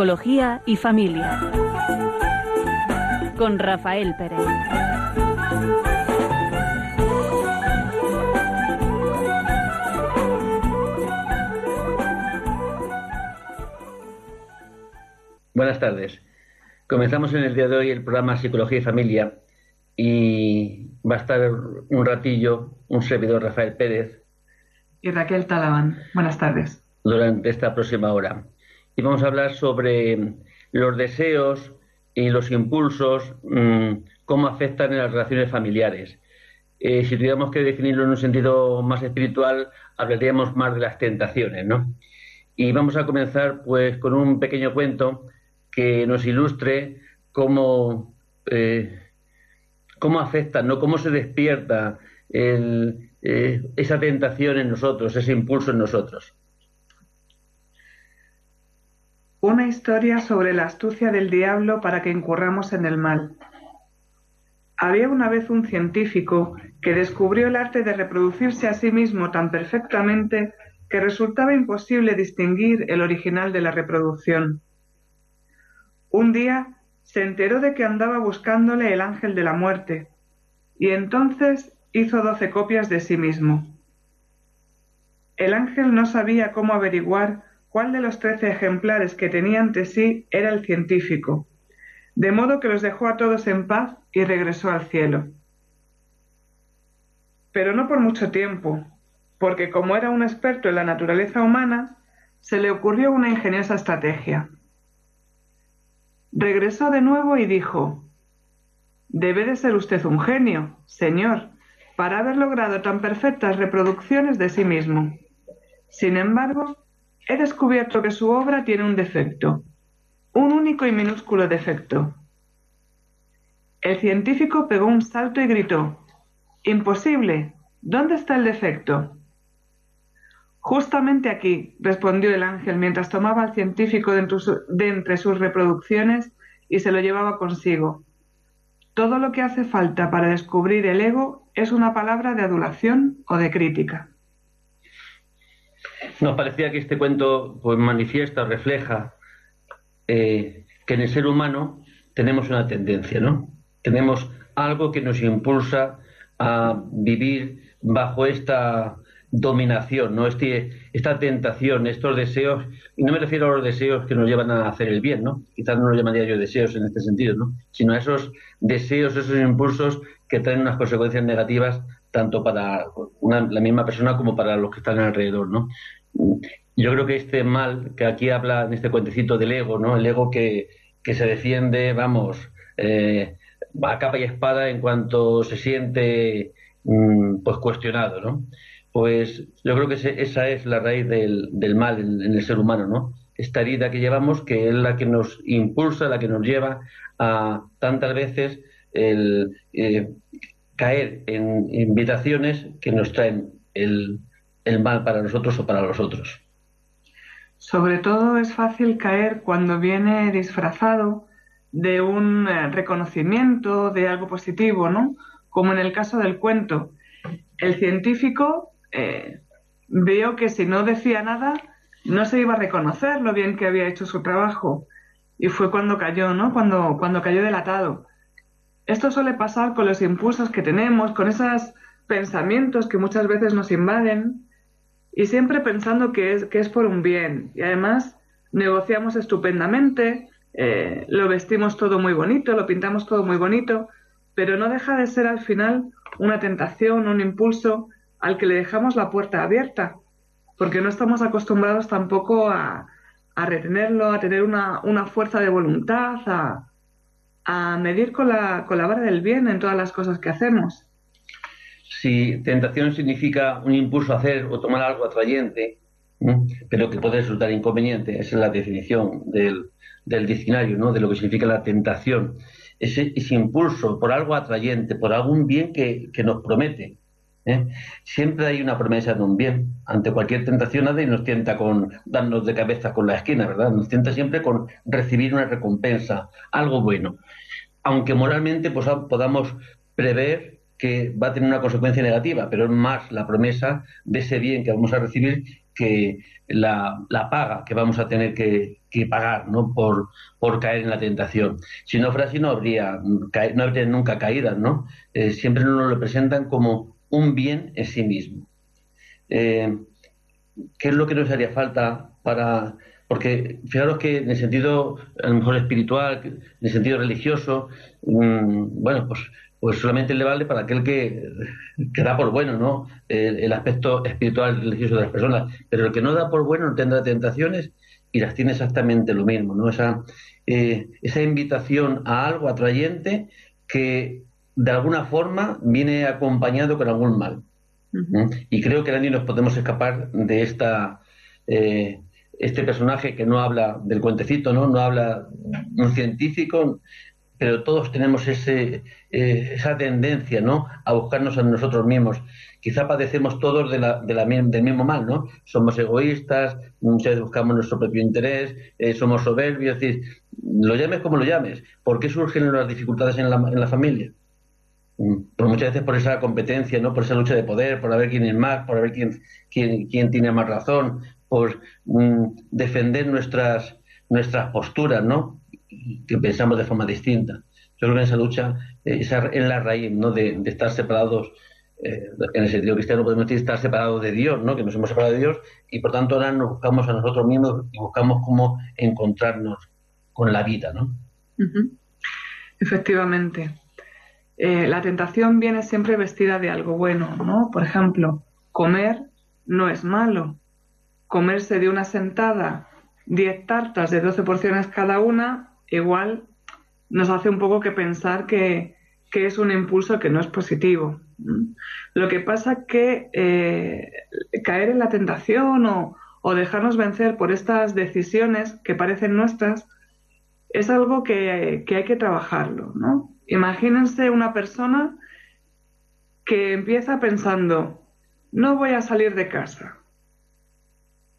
Psicología y familia. Con Rafael Pérez. Buenas tardes. Comenzamos en el día de hoy el programa Psicología y Familia y va a estar un ratillo un servidor Rafael Pérez. Y Raquel Talabán. Buenas tardes. Durante esta próxima hora. Y vamos a hablar sobre los deseos y los impulsos, mm, cómo afectan en las relaciones familiares. Eh, si tuviéramos que definirlo en un sentido más espiritual, hablaríamos más de las tentaciones, ¿no? Y vamos a comenzar pues con un pequeño cuento que nos ilustre cómo, eh, cómo afecta, ¿no? cómo se despierta eh, esa tentación en nosotros, ese impulso en nosotros. Una historia sobre la astucia del diablo para que incurramos en el mal. Había una vez un científico que descubrió el arte de reproducirse a sí mismo tan perfectamente que resultaba imposible distinguir el original de la reproducción. Un día se enteró de que andaba buscándole el ángel de la muerte, y entonces hizo doce copias de sí mismo. El ángel no sabía cómo averiguar cuál de los trece ejemplares que tenía ante sí era el científico, de modo que los dejó a todos en paz y regresó al cielo. Pero no por mucho tiempo, porque como era un experto en la naturaleza humana, se le ocurrió una ingeniosa estrategia. Regresó de nuevo y dijo Debe de ser usted un genio, señor, para haber logrado tan perfectas reproducciones de sí mismo. Sin embargo, he descubierto que su obra tiene un defecto, un único y minúsculo defecto. El científico pegó un salto y gritó Imposible. ¿Dónde está el defecto? Justamente aquí, respondió el ángel mientras tomaba al científico de entre sus reproducciones y se lo llevaba consigo. Todo lo que hace falta para descubrir el ego es una palabra de adulación o de crítica. Nos parecía que este cuento pues, manifiesta, refleja eh, que en el ser humano tenemos una tendencia, ¿no? Tenemos algo que nos impulsa a vivir bajo esta dominación, ¿no? Este, esta tentación, estos deseos, y no me refiero a los deseos que nos llevan a hacer el bien, ¿no? Quizás no los llamaría yo deseos en este sentido, ¿no? Sino a esos deseos, esos impulsos que traen unas consecuencias negativas tanto para la misma persona como para los que están alrededor, ¿no? Yo creo que este mal que aquí habla en este cuentecito del ego, ¿no? El ego que, que se defiende, vamos, eh, a capa y espada en cuanto se siente mm, pues cuestionado, ¿no? pues yo creo que esa es la raíz del, mal en, el ser humano, ¿no? Esta herida que llevamos, que es la que nos impulsa, la que nos lleva a tantas veces el eh, caer en invitaciones que nos traen el, el mal para nosotros o para los otros. Sobre todo es fácil caer cuando viene disfrazado de un eh, reconocimiento, de algo positivo, ¿no? Como en el caso del cuento. El científico eh, veo que si no decía nada, no se iba a reconocer lo bien que había hecho su trabajo. Y fue cuando cayó, ¿no? Cuando, cuando cayó delatado. Esto suele pasar con los impulsos que tenemos, con esos pensamientos que muchas veces nos invaden, y siempre pensando que es, que es por un bien. Y además negociamos estupendamente, eh, lo vestimos todo muy bonito, lo pintamos todo muy bonito, pero no deja de ser al final una tentación, un impulso al que le dejamos la puerta abierta, porque no estamos acostumbrados tampoco a, retenerlo, a tener una, fuerza de voluntad, a, medir con la, con la vara del bien en todas las cosas que hacemos. Si tentación significa un impulso a hacer o tomar algo atrayente, pero que puede resultar inconveniente, esa es la definición del, diccionario, ¿no? de lo que significa la tentación. Ese, impulso por algo atrayente, por algún bien que, que nos promete, ¿eh? Siempre hay una promesa de un bien. Ante cualquier tentación nadie nos tienta con darnos de cabeza con la esquina, ¿verdad? Nos tienta siempre con recibir una recompensa, algo bueno. Aunque moralmente pues, podamos prever que va a tener una consecuencia negativa, pero es más la promesa de ese bien que vamos a recibir que la, paga que vamos a tener que, pagar ¿no? por, por caer en la tentación. Si no fuera así, no habría, no habría nunca caídas, ¿no? Eh, siempre nos lo presentan como un bien en sí mismo. Eh, ¿Qué es lo que nos haría falta para porque fijaros que en el sentido, a lo mejor espiritual, en el sentido religioso, mm, bueno, pues, pues solamente le vale para aquel que, da por bueno, ¿no? El, aspecto espiritual religioso de las personas. Pero el que no da por bueno no tendrá tentaciones y las tiene exactamente lo mismo, ¿no? Esa, eh, esa invitación a algo atrayente que de alguna forma viene acompañado con algún mal. Y creo que nadie nos podemos escapar de esta. Eh, este personaje que no habla del cuentecito, ¿no? No habla un científico, pero todos tenemos ese, eh, esa tendencia, ¿no? A buscarnos a nosotros mismos. Quizá padecemos todos del mismo mal, ¿no? Somos egoístas, muchas veces buscamos nuestro propio interés, eh, somos soberbios, es decir, lo llames como lo llames. ¿Por qué surgen las dificultades en la, en la familia? Mm, por muchas veces por esa competencia, ¿no? Por esa lucha de poder, por ver quién es más, por ver quién, quién, quién tiene más razón, por mm, defender nuestras, nuestras posturas, ¿no? Que pensamos de forma distinta. Yo creo que en esa lucha eh, esa es la raíz, ¿no? De, estar separados, eh, en el sentido cristiano podemos decir estar separados de Dios, ¿no? Que nos hemos separado de Dios y por tanto ahora nos buscamos a nosotros mismos y buscamos cómo encontrarnos con la vida, ¿no? Efectivamente. Eh, la tentación viene siempre vestida de algo bueno, ¿no? Por ejemplo, comer no es malo, comerse de una sentada 10 tartas de 12 porciones cada una, igual nos hace un poco que pensar que, es un impulso que no es positivo. Lo que pasa que eh, caer en la tentación o, dejarnos vencer por estas decisiones que parecen nuestras es algo que, que hay que trabajarlo. ¿no? Imagínense una persona que empieza pensando, no voy a salir de casa,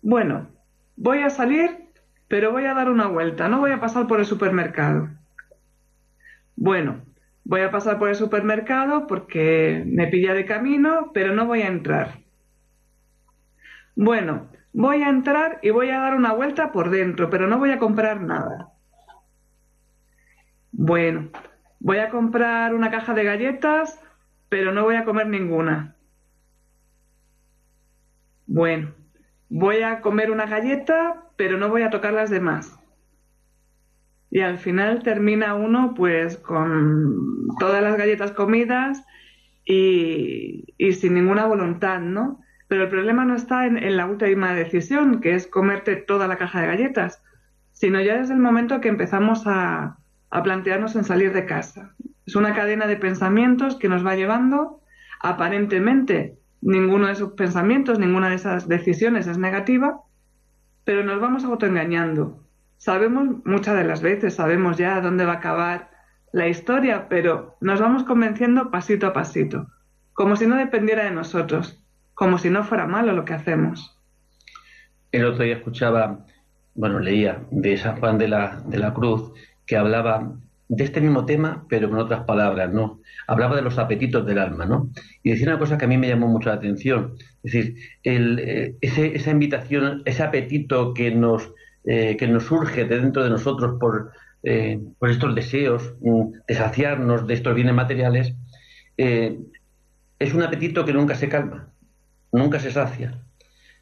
bueno, voy a salir, pero voy a dar una vuelta, no voy a pasar por el supermercado. Bueno, voy a pasar por el supermercado porque me pilla de camino, pero no voy a entrar. Bueno, voy a entrar y voy a dar una vuelta por dentro, pero no voy a comprar nada. Bueno, voy a comprar una caja de galletas, pero no voy a comer ninguna. Bueno, voy a comer una galleta, pero no voy a tocar las demás. Y al final termina uno pues con todas las galletas comidas y, sin ninguna voluntad, ¿no? Pero el problema no está en, la última decisión, que es comerte toda la caja de galletas, sino ya desde el momento que empezamos a, a plantearnos en salir de casa. Es una cadena de pensamientos que nos va llevando aparentemente ninguno de esos pensamientos, ninguna de esas decisiones es negativa, pero nos vamos autoengañando. Sabemos muchas de las veces, sabemos ya dónde va a acabar la historia, pero nos vamos convenciendo pasito a pasito, como si no dependiera de nosotros, como si no fuera malo lo que hacemos. El otro día escuchaba, bueno, leía de San Juan de la, de la Cruz, que hablaba de este mismo tema, pero con otras palabras, ¿no? Hablaba de los apetitos del alma, ¿no? Y decía una cosa que a mí me llamó mucho la atención, es decir, eh, esa invitación, ese apetito que nos, eh, que nos surge de dentro de nosotros por, eh, por estos deseos mm, de saciarnos de estos bienes materiales, es un apetito que nunca se calma, nunca se sacia.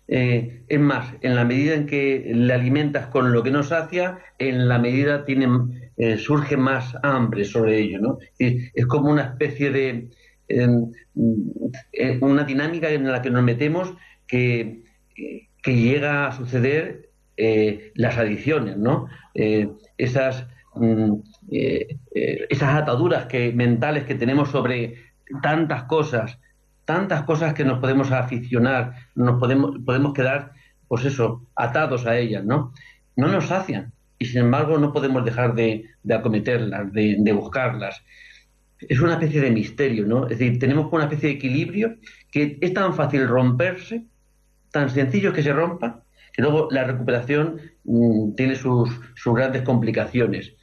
es más, en la medida en que le alimentas con lo que nos sacia, en la medida tienen eh, surge más hambre sobre ello, ¿no? Es, como una especie de em, eh, una dinámica en la que nos metemos que, que llega a suceder eh, las adicciones, ¿no? esas mm, esas ataduras que, mentales que tenemos sobre tantas cosas, tantas cosas que nos podemos aficionar, nos podemos, podemos quedar, pues eso, atados a ellas, ¿no? No nos sacian, y sin embargo no podemos dejar de, acometerlas, de, buscarlas. Es una especie de misterio, ¿no? Es decir, tenemos una especie de equilibrio que es tan fácil romperse, tan sencillo que se rompa, que luego la recuperación mm, tiene sus, grandes complicaciones.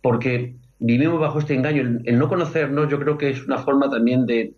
Porque vivimos bajo este engaño. El, no conocernos yo creo que es una forma también de,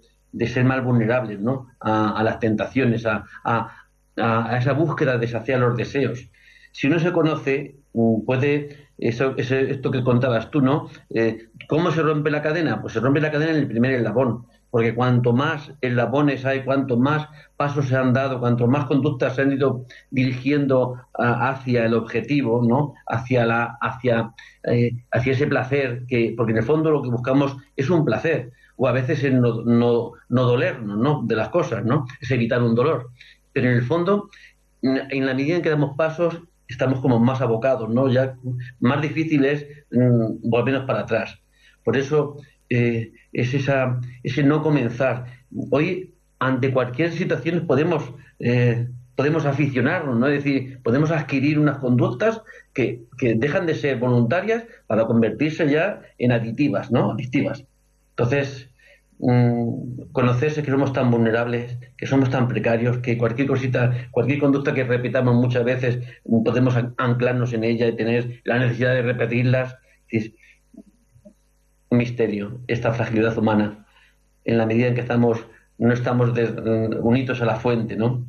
ser más vulnerables ¿no? a, las tentaciones, a, a, esa búsqueda de saciar los deseos. Si uno se conoce, puede, eso, esto que contabas tú, ¿no? Eh, ¿Cómo se rompe la cadena? Pues se rompe la cadena en el primer eslabón, porque cuanto más eslabones hay, cuanto más pasos se han dado, cuanto más conductas se han ido dirigiendo hacia el objetivo, ¿no? Hacia la, hacia, eh, hacia ese placer, que, porque en el fondo lo que buscamos es un placer, o a veces es no, no, no dolernos, ¿no? De las cosas, ¿no? Es evitar un dolor. Pero en el fondo, en la medida en que damos pasos, estamos como más abocados, ¿no? Ya más difícil es mm, volvernos para atrás. Por eso eh, es esa, ese no comenzar. Hoy, ante cualquier situación, podemos, eh, podemos aficionarnos, ¿no? Es decir, podemos adquirir unas conductas que, que, dejan de ser voluntarias para convertirse ya en aditivas, ¿no? Adictivas. Entonces, conocerse que somos tan vulnerables, que somos tan precarios, que cualquier cosita, cualquier conducta que repitamos muchas veces, podemos anclarnos en ella y tener la necesidad de repetirlas. Es un misterio, esta fragilidad humana, en la medida en que estamos, no estamos unidos a la fuente, ¿no?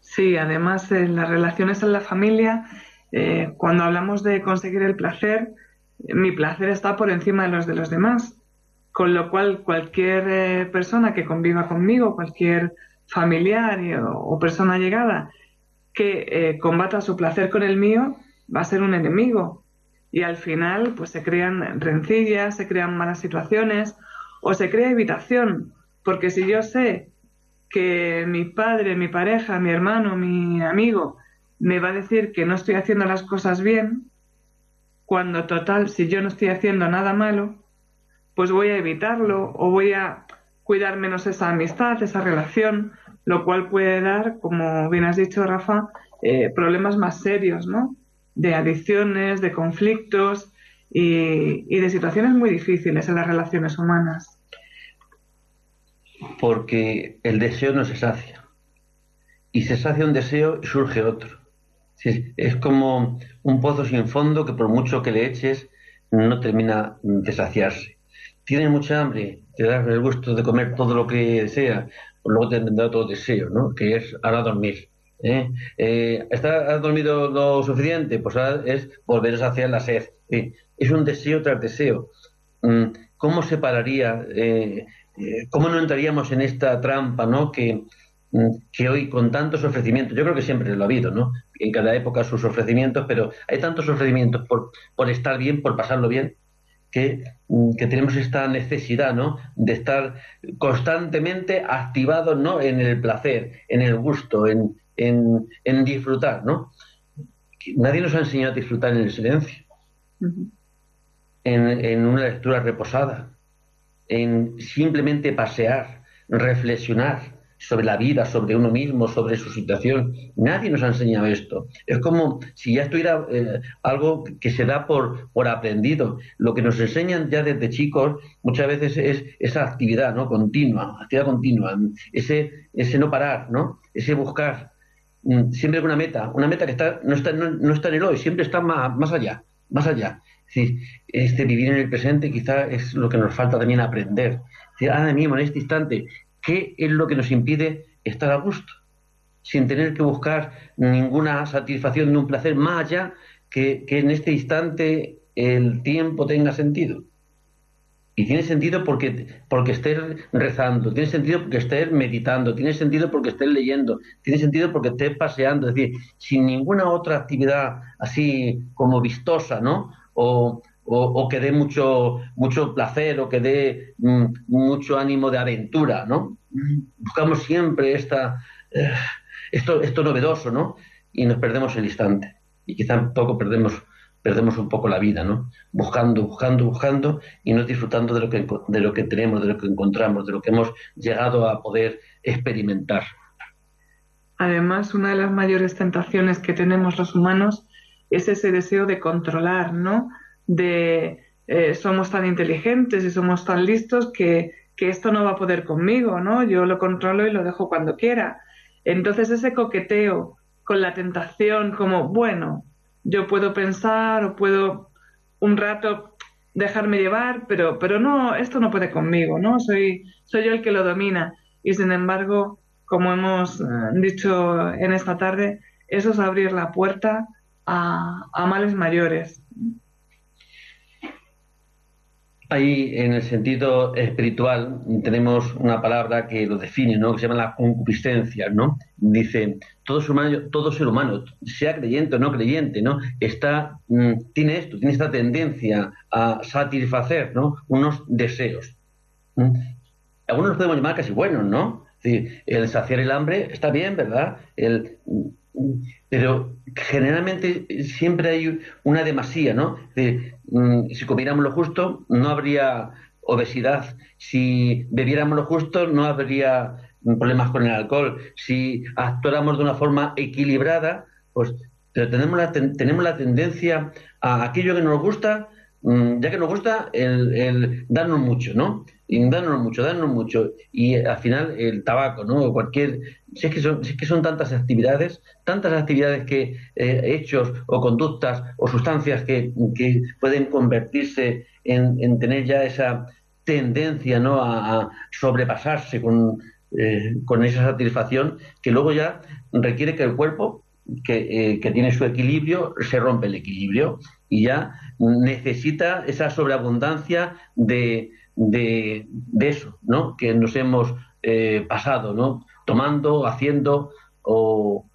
Sí, además en las relaciones en la familia, eh, cuando hablamos de conseguir el placer, mi placer está por encima de los de los demás con lo cual cualquier eh, persona que conviva conmigo, cualquier familiar o, persona llegada que eh, combata su placer con el mío, va a ser un enemigo. Y al final, pues se crean rencillas, se crean malas situaciones o se crea evitación. Porque si yo sé que mi padre, mi pareja, mi hermano, mi amigo me va a decir que no estoy haciendo las cosas bien, cuando total, si yo no estoy haciendo nada malo, pues voy a evitarlo o voy a cuidar menos esa amistad, esa relación, lo cual puede dar, como bien has dicho, Rafa, eh, problemas más serios, ¿no? De adicciones, de conflictos y, y de situaciones muy difíciles en las relaciones humanas. Porque el deseo no se sacia. Y se sacia un deseo y surge otro. Es como un pozo sin fondo que por mucho que le eches no termina de saciarse tienes mucha hambre, te das el gusto de comer todo lo que sea, pues luego te tendrá otro deseo, ¿no? Que es ahora dormir. ¿eh? Eh, ¿Has dormido lo suficiente? Pues ahora es volver a saciar la sed. Es un deseo tras deseo. Mm, ¿Cómo separaría, eh, cómo no entraríamos en esta trampa, ¿no? Que, mm, que hoy con tantos ofrecimientos, yo creo que siempre lo ha habido, ¿no? En cada época sus ofrecimientos, pero hay tantos ofrecimientos por, por estar bien, por pasarlo bien, Mm, que, tenemos esta necesidad ¿no? de estar constantemente activados ¿no? en el placer, en el gusto, en, en, disfrutar. ¿no? Nadie nos ha enseñado a disfrutar en el silencio, en, en una lectura reposada, en simplemente pasear, reflexionar, sobre la vida, sobre uno mismo, sobre su situación. Nadie nos ha enseñado esto. Es como si ya estuviera eh, algo que se da por, por aprendido. Lo que nos enseñan ya desde chicos muchas veces es esa actividad ¿no? continua, actividad continua, ese, ese no parar, ¿no? ese buscar mm, siempre una meta, una meta que está, no, está, no, está en el hoy, siempre está más, más allá, más allá. este vivir en el presente quizá es lo que nos falta también aprender. ahora mismo, en este instante, ¿Qué es lo que nos impide estar a gusto? Sin tener que buscar ninguna satisfacción ni un placer más allá que, en este instante el tiempo tenga sentido. Y tiene sentido porque, porque estés rezando, tiene sentido porque estés meditando, tiene sentido porque estés leyendo, tiene sentido porque estés paseando, es decir, sin ninguna otra actividad así como vistosa, ¿no? O, o, que dé mucho, mucho placer o que dé mm, mucho ánimo de aventura, ¿no? Buscamos siempre esta, eh, esto, esto novedoso, ¿no? Y nos perdemos el instante. Y quizá un poco perdemos, perdemos un poco la vida, ¿no? Buscando, buscando, buscando y no disfrutando de lo, que, de lo que tenemos, de lo que encontramos, de lo que hemos llegado a poder experimentar. Además, una de las mayores tentaciones que tenemos los humanos es ese deseo de controlar, ¿no? De eh, somos tan inteligentes y somos tan listos que, que, esto no va a poder conmigo, ¿no? Yo lo controlo y lo dejo cuando quiera. Entonces ese coqueteo con la tentación como, bueno, yo puedo pensar o puedo un rato dejarme llevar, pero, pero no, esto no puede conmigo, ¿no? Soy, soy yo el que lo domina. Y sin embargo, como hemos eh, dicho en esta tarde, eso es abrir la puerta a, a males mayores. Ahí, en el sentido espiritual, tenemos una palabra que lo define, ¿no? Que se llama la concupiscencia, ¿no? Dice, todo ser humano, sea creyente o no creyente, ¿no? Está, mm, tiene esto, tiene esta tendencia a satisfacer, ¿no? Unos deseos. Algunos los podemos llamar casi buenos, ¿no? el saciar el hambre está bien, ¿verdad? El, pero generalmente siempre hay una demasía, ¿no? Mm, si comiéramos lo justo, no habría obesidad. Si bebiéramos lo justo, no habría problemas con el alcohol. Si actuáramos de una forma equilibrada, pues pero tenemos la, tenemos la tendencia a aquello que nos gusta, mm, ya que nos gusta, el, darnos mucho, ¿no? y danos mucho, danos mucho. Y al final el tabaco, ¿no? Cualquier, si es que son, es que son tantas actividades, tantas actividades que, eh, hechos o conductas o sustancias que, que pueden convertirse en, en, tener ya esa tendencia, ¿no? A, sobrepasarse con, eh, con esa satisfacción que luego ya requiere que el cuerpo que, eh, que, tiene su equilibrio, se rompe el equilibrio y ya necesita esa sobreabundancia de, de, eso, ¿no? Que nos hemos eh, pasado, ¿no? Tomando, haciendo o,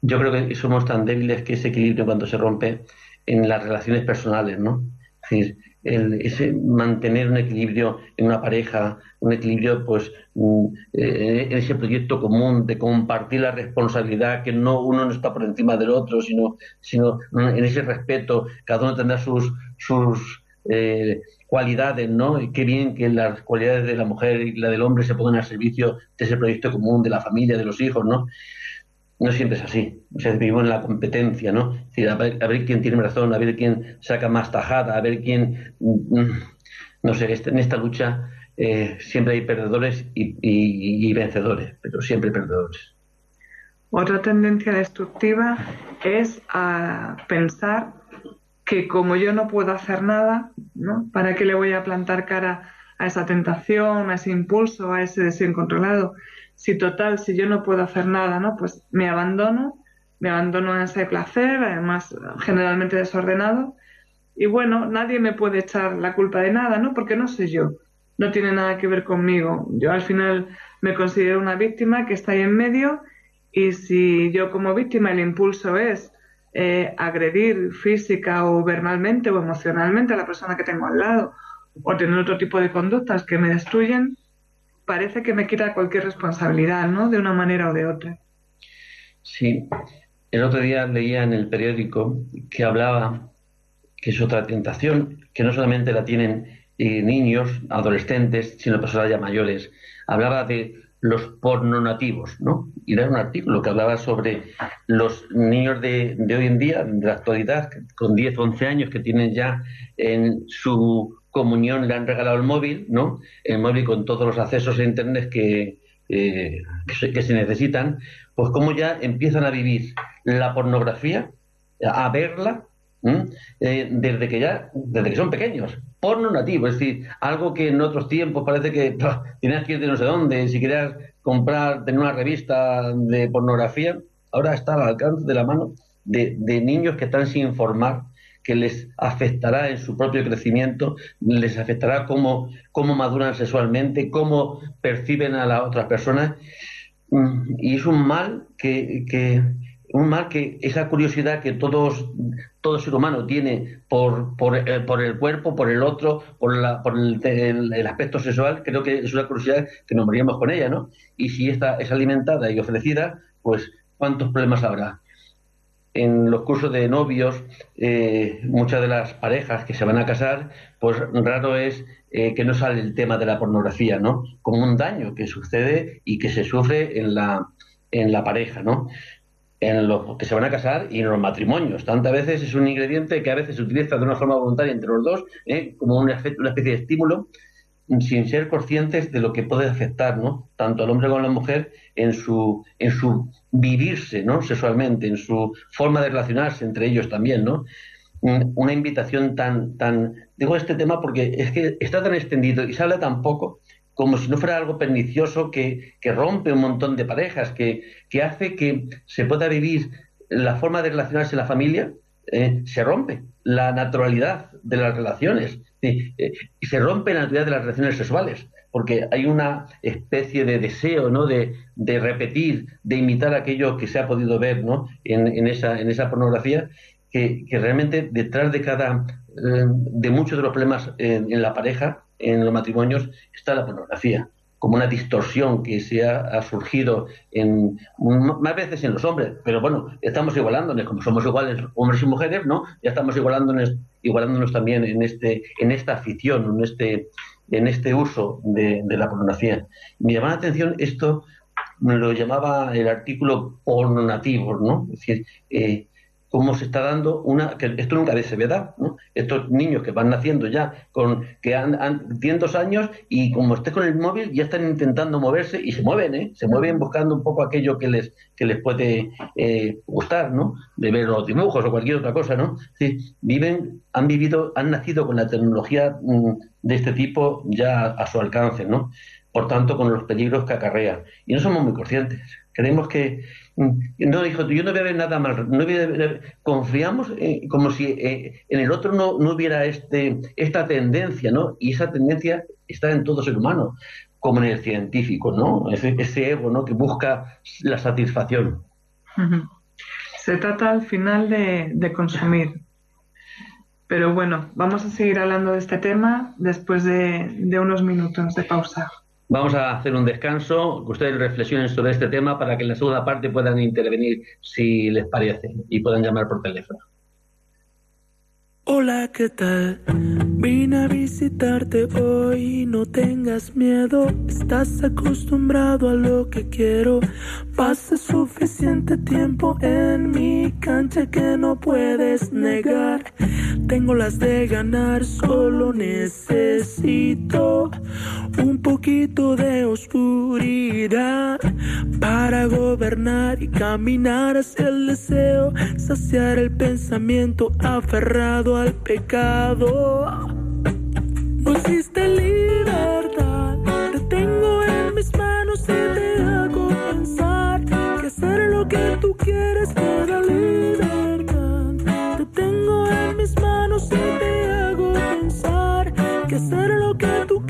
Yo creo que somos tan débiles que ese equilibrio cuando se rompe en las relaciones personales, ¿no? Es decir, el, ese mantener un equilibrio en una pareja, un equilibrio pues mm, eh, en ese proyecto común de compartir la responsabilidad, que no uno no está por encima del otro, sino, sino en ese respeto, cada uno tendrá sus, sus eh, cualidades, ¿no? Y qué bien que las cualidades de la mujer y la del hombre se pongan al servicio de ese proyecto común, de la familia, de los hijos, ¿no? No siempre es así. O sea, vivimos en la competencia, ¿no? a, ver, quién tiene razón, a ver quién saca más tajada, a ver quién. Mm, mm, no sé, este, en esta lucha eh, siempre hay perdedores y, vencedores, pero siempre perdedores. Otra tendencia destructiva es a pensar que como yo no puedo hacer nada, ¿no? ¿Para qué le voy a plantar cara a esa tentación, a ese impulso, a ese deseo incontrolado? Si total, si yo no puedo hacer nada, ¿no? Pues me abandono, me abandono en ese placer, además generalmente desordenado, y bueno, nadie me puede echar la culpa de nada, ¿no? Porque no soy yo, no tiene nada que ver conmigo. Yo al final me considero una víctima que está ahí en medio y si yo como víctima el impulso es eh, agredir física o verbalmente o emocionalmente a la persona que tengo al lado o tener otro tipo de conductas que me destruyen, parece que me quita cualquier responsabilidad, ¿no? De una manera o de otra. Sí. El otro día leía en el periódico que hablaba que es otra tentación, que no solamente la tienen niños, adolescentes, sino personas ya mayores. Hablaba de los pornonativos, ¿no? Y era un artículo que hablaba sobre los niños de, hoy en día, de la actualidad, con 10 o 11 años, que tienen ya en su comunión, le han regalado el móvil, ¿no? El móvil con todos los accesos a Internet que, eh, que, se, necesitan, pues cómo ya empiezan a vivir la pornografía, a verla, eh, desde que ya, desde que son pequeños porno nativo, es decir, algo que en otros tiempos parece que tenías que ir de no sé dónde, si querías comprar, tener una revista de pornografía, ahora está al alcance de la mano de, niños que están sin informar, que les afectará en su propio crecimiento, les afectará cómo, cómo maduran sexualmente, cómo perciben a las otras personas. Mm, y es un mal que un mal que esa curiosidad que todos, todo ser humano tiene por, por, eh, por el cuerpo, por el otro, por, la, por el, el, aspecto sexual, creo que es una curiosidad que nos moríamos con ella, ¿no? Y si esta es alimentada y ofrecida, pues ¿cuántos problemas habrá? En los cursos de novios, eh, muchas de las parejas que se van a casar, pues raro es eh, que no sale el tema de la pornografía, ¿no? Como un daño que sucede y que se sufre en la, en la pareja, ¿no? En los que se van a casar y en los matrimonios. Tantas veces es un ingrediente que a veces se utiliza de una forma voluntaria entre los dos, ¿eh? como una, una, especie de estímulo, sin ser conscientes de lo que puede afectar, ¿no? Tanto al hombre como a la mujer en su, en su vivirse, ¿no? Sexualmente, en su forma de relacionarse entre ellos también, ¿no? Una invitación tan, tan, digo este tema porque es que está tan extendido y se habla tan poco como si no fuera algo pernicioso que, rompe un montón de parejas, que, que, hace que se pueda vivir la forma de relacionarse en la familia, eh, se rompe la naturalidad de las relaciones, eh, y se rompe la naturalidad de las relaciones sexuales porque hay una especie de deseo ¿no? de, repetir, de imitar aquello que se ha podido ver ¿no? en, esa, en esa pornografía, que, realmente detrás de cada eh, de muchos de los problemas en, la pareja, en los matrimonios, está la pornografía como una distorsión que se ha, surgido en más veces en los hombres, pero bueno, estamos igualándonos, como somos iguales hombres y mujeres, ¿no? Ya estamos igualándonos, igualándonos también en este, en esta afición, en este, en este uso de, la pornografía. Me llamaba la atención esto, lo llamaba el artículo pornonativo, ¿no? Es decir, eh, cómo se está dando una que esto nunca se ve dar, ¿no? Estos niños que van naciendo ya con que han, han tienen dos años y como esté con el móvil ya están intentando moverse y se mueven, ¿eh? Se mueven buscando un poco aquello que les que les puede eh, gustar, ¿no? De ver los dibujos o cualquier otra cosa, ¿no? Sí, viven, han vivido, han nacido con la tecnología mm, de este tipo ya a su alcance, ¿no? Por tanto, con los peligros que acarrea. Y no somos muy conscientes. Creemos que Mm, no dijo, yo no voy a ver nada mal, no confiamos eh, como si eh, en el otro no, no, hubiera este, esta tendencia, ¿no? Y esa tendencia está en todo ser humano, como en el científico, ¿no? Ese, ego, ¿no? Que busca la satisfacción. Se trata al final de, consumir. Pero bueno, vamos a seguir hablando de este tema después de, de unos minutos de pausa. Vamos a hacer un descanso, que ustedes reflexionen sobre este tema para que en la segunda parte puedan intervenir si les parece y puedan llamar por teléfono. Hola, ¿qué tal? Vine a visitarte hoy, no tengas miedo, estás acostumbrado a lo que quiero. Pasa suficiente tiempo en mi cancha que no puedes negar. Tengo las de ganar, solo necesito un poquito de oscuridad para gobernar y caminar hacia el deseo, saciar el pensamiento aferrado al pecado. No libertad, te tengo en mis manos y te hago pensar que hacer lo que tú quieres te da libertad. Te tengo en mis manos y te hago pensar que hacer lo que tú quieres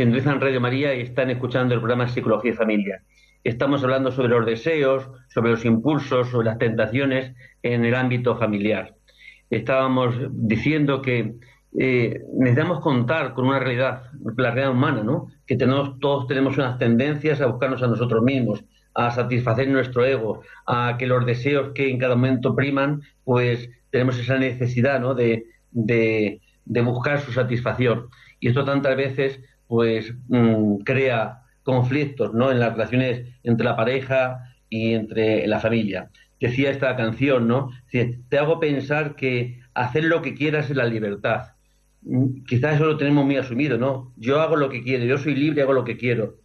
sintonizan Radio María y están escuchando el programa Psicología y Familia. Estamos hablando sobre los deseos, sobre los impulsos, sobre las tentaciones en el ámbito familiar. Estábamos diciendo que eh, necesitamos contar con una realidad, la realidad humana, ¿no? Que tenemos, todos tenemos unas tendencias a buscarnos a nosotros mismos, a satisfacer nuestro ego, a que los deseos que en cada momento priman, pues tenemos esa necesidad, ¿no? de, de buscar su satisfacción y esto tantas veces pues mm, crea conflictos ¿no? en las relaciones entre la pareja y entre la familia. Decía esta canción, ¿no? Te hago pensar que hacer lo que quieras es la libertad. Mm, quizás eso lo tenemos muy asumido, ¿no? Yo hago lo que quiero, yo soy libre, hago lo que quiero.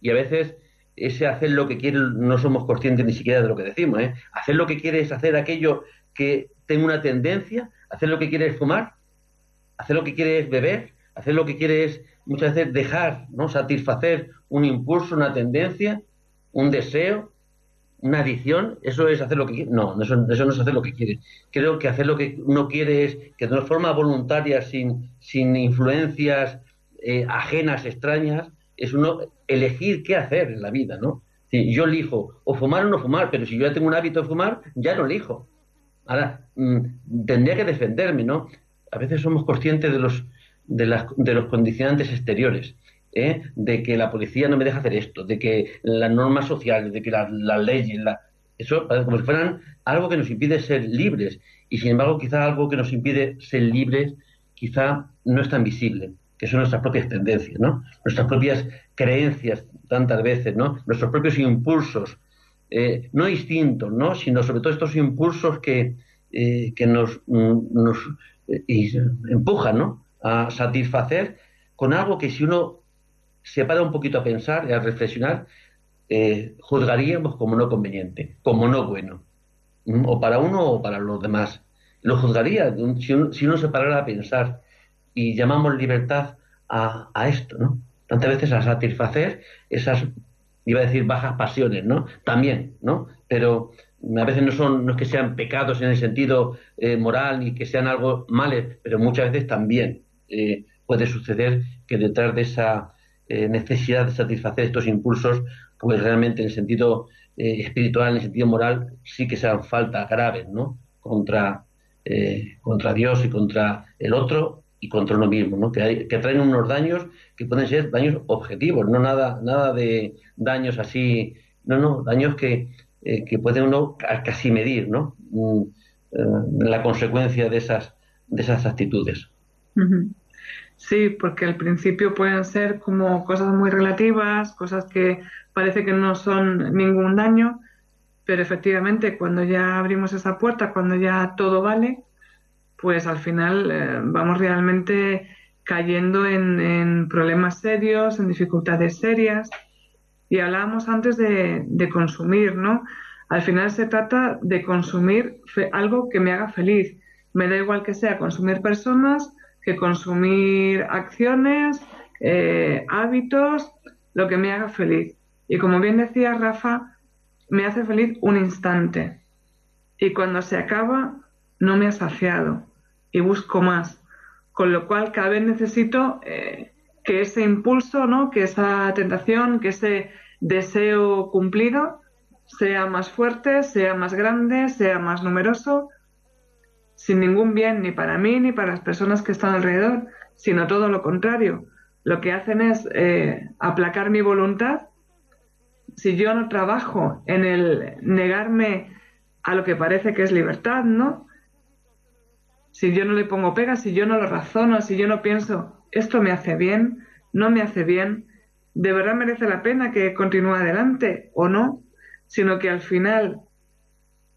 Y a veces ese hacer lo que quiero no somos conscientes ni siquiera de lo que decimos, ¿eh? Hacer lo que quiere hacer aquello que tengo una tendencia, hacer lo que quiere es fumar, hacer lo que quiere beber, hacer lo que quiere es muchas veces dejar, ¿no? Satisfacer un impulso, una tendencia, un deseo, una adicción, eso es hacer lo que quiere. No, eso, no es hacer lo que quiere. Creo que hacer lo que uno quiere es que de forma voluntaria, sin, sin influencias eh, ajenas, extrañas, es uno elegir qué hacer en la vida, ¿no? yo elijo o fumar o no fumar, pero si yo ya tengo un hábito de fumar, ya no elijo. Ahora, mm, tendría que defenderme, ¿no? A veces somos conscientes de los, de, las, de los condicionantes exteriores. ¿eh? de que la policía no me deja hacer esto, de que las normas sociales, de que las, leyes, la, eso como si fueran algo que nos impide ser libres. Y sin embargo, quizá algo que nos impide ser libres, quizá no es tan visible, que son nuestras propias tendencias, ¿no? Nuestras propias creencias tantas veces, ¿no? Nuestros propios impulsos, eh, no distintos, ¿no? Sino sobre todo estos impulsos que, eh, que nos, mm, nos empujan, ¿no? A satisfacer con algo que si uno se para un poquito a pensar y a reflexionar, eh, juzgaríamos como no conveniente, como no bueno, o para uno o para los demás. Lo juzgaría si uno, se parara a pensar y llamamos libertad a, esto, ¿no? Tantas veces a satisfacer esas, iba a decir, bajas pasiones, ¿no? También, ¿no? Pero a veces no son, no es que sean pecados en el sentido eh, moral ni que sean algo males, pero muchas veces también eh, puede suceder que detrás de esa eh, necesidad de satisfacer estos impulsos, pues realmente en el sentido eh, espiritual, en el sentido moral, sí que sean falta graves, ¿no? Contra, eh, contra Dios y contra el otro y contra uno mismo, ¿no? Que, que traen unos daños que pueden ser daños objetivos, no nada, nada de daños así, no, no, daños que, que puede uno casi medir, ¿no? Mm, la consecuencia de esas, de esas actitudes. Sí, porque al principio pueden ser como cosas muy relativas, cosas que parece que no son ningún daño, pero efectivamente cuando ya abrimos esa puerta, cuando ya todo vale, pues al final eh, vamos realmente cayendo en, problemas serios, en dificultades serias. Y hablábamos antes de, de consumir, ¿no? Al final se trata de consumir algo que me haga feliz. Me da igual que sea consumir personas, que consumir acciones, eh, hábitos, lo que me haga feliz. Y como bien decía Rafa, me hace feliz un instante. Y cuando se acaba, no me ha saciado y busco más. Con lo cual, cada vez necesito eh, que ese impulso, ¿no? que esa tentación, que ese deseo cumplido sea más fuerte, sea más grande, sea más numeroso sin ningún bien ni para mí ni para las personas que están alrededor, sino todo lo contrario. Lo que hacen es eh, aplacar mi voluntad. Si yo no trabajo en el negarme a lo que parece que es libertad, ¿no? Si yo no le pongo pega, si yo no lo razono, si yo no pienso, esto me hace bien, no me hace bien, ¿de verdad merece la pena que continúe adelante o no? Sino que al final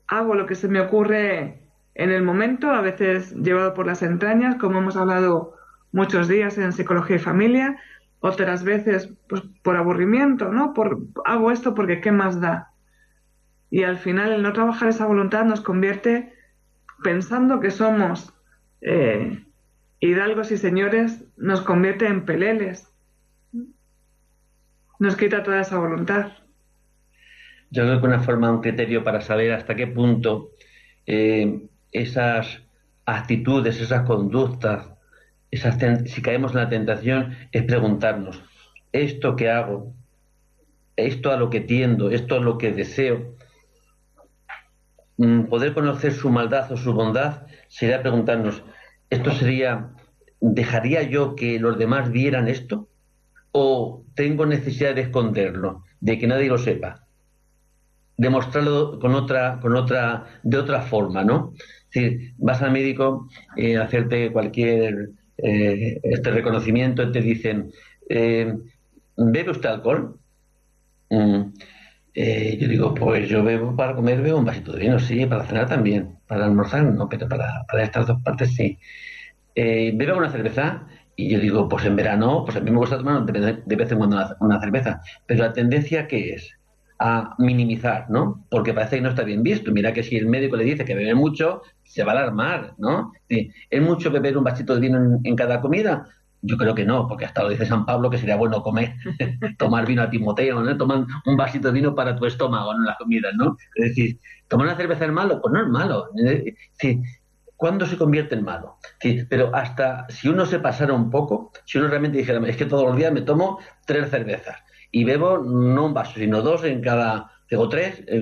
hago lo que se me ocurre en el momento, a veces llevado por las entrañas, como hemos hablado muchos días en psicología y familia, otras veces pues, por aburrimiento, ¿no? Por, hago esto porque ¿qué más da? Y al final el no trabajar esa voluntad nos convierte pensando que somos eh, hidalgos y señores, nos convierte en peleles. Nos quita toda esa voluntad. Yo creo que una forma, un criterio para saber hasta qué punto eh, esas actitudes, esas conductas, esas si caemos en la tentación, es preguntarnos, ¿esto que hago? ¿Esto a lo que tiendo? ¿Esto a lo que deseo? Mm, poder conocer su maldad o su bondad sería preguntarnos, ¿esto sería, dejaría yo que los demás vieran esto? ¿O tengo necesidad de esconderlo, de que nadie lo sepa? demostrarlo con otra, con otra, de otra forma, ¿no? Si vas al médico y eh, hacerte cualquier eh, este reconocimiento, te dicen, eh, ¿bebe usted alcohol? Mm, yo digo, pues yo bebo para comer, bebo un vasito de vino, sí, para cenar también, para almorzar no, pero para, estas dos partes sí. ¿Bebe una cerveza? Y yo digo, pues en verano, pues a mí me gusta tomar de vez en cuando una cerveza, pero la tendencia que es a minimizar, ¿no? Porque parece que no está bien visto. Mira que si el médico le dice que bebe mucho, se va a alarmar, ¿no? ¿Es mucho beber un vasito de vino en, cada comida? Yo creo que no, porque hasta lo dice San Pablo que sería bueno comer, tomar vino a Timoteo, ¿no? Tomar un vasito de vino para tu estómago, en la comida, ¿no? Es decir, ¿tomar una cerveza es malo? Pues no es malo. Sí, ¿Cuándo se convierte en malo? Pero hasta si uno se pasara un poco, si uno realmente dijera, es que todos los días me tomo tres cervezas, y bebo no un vaso, sino dos en cada, tengo tres. Eh,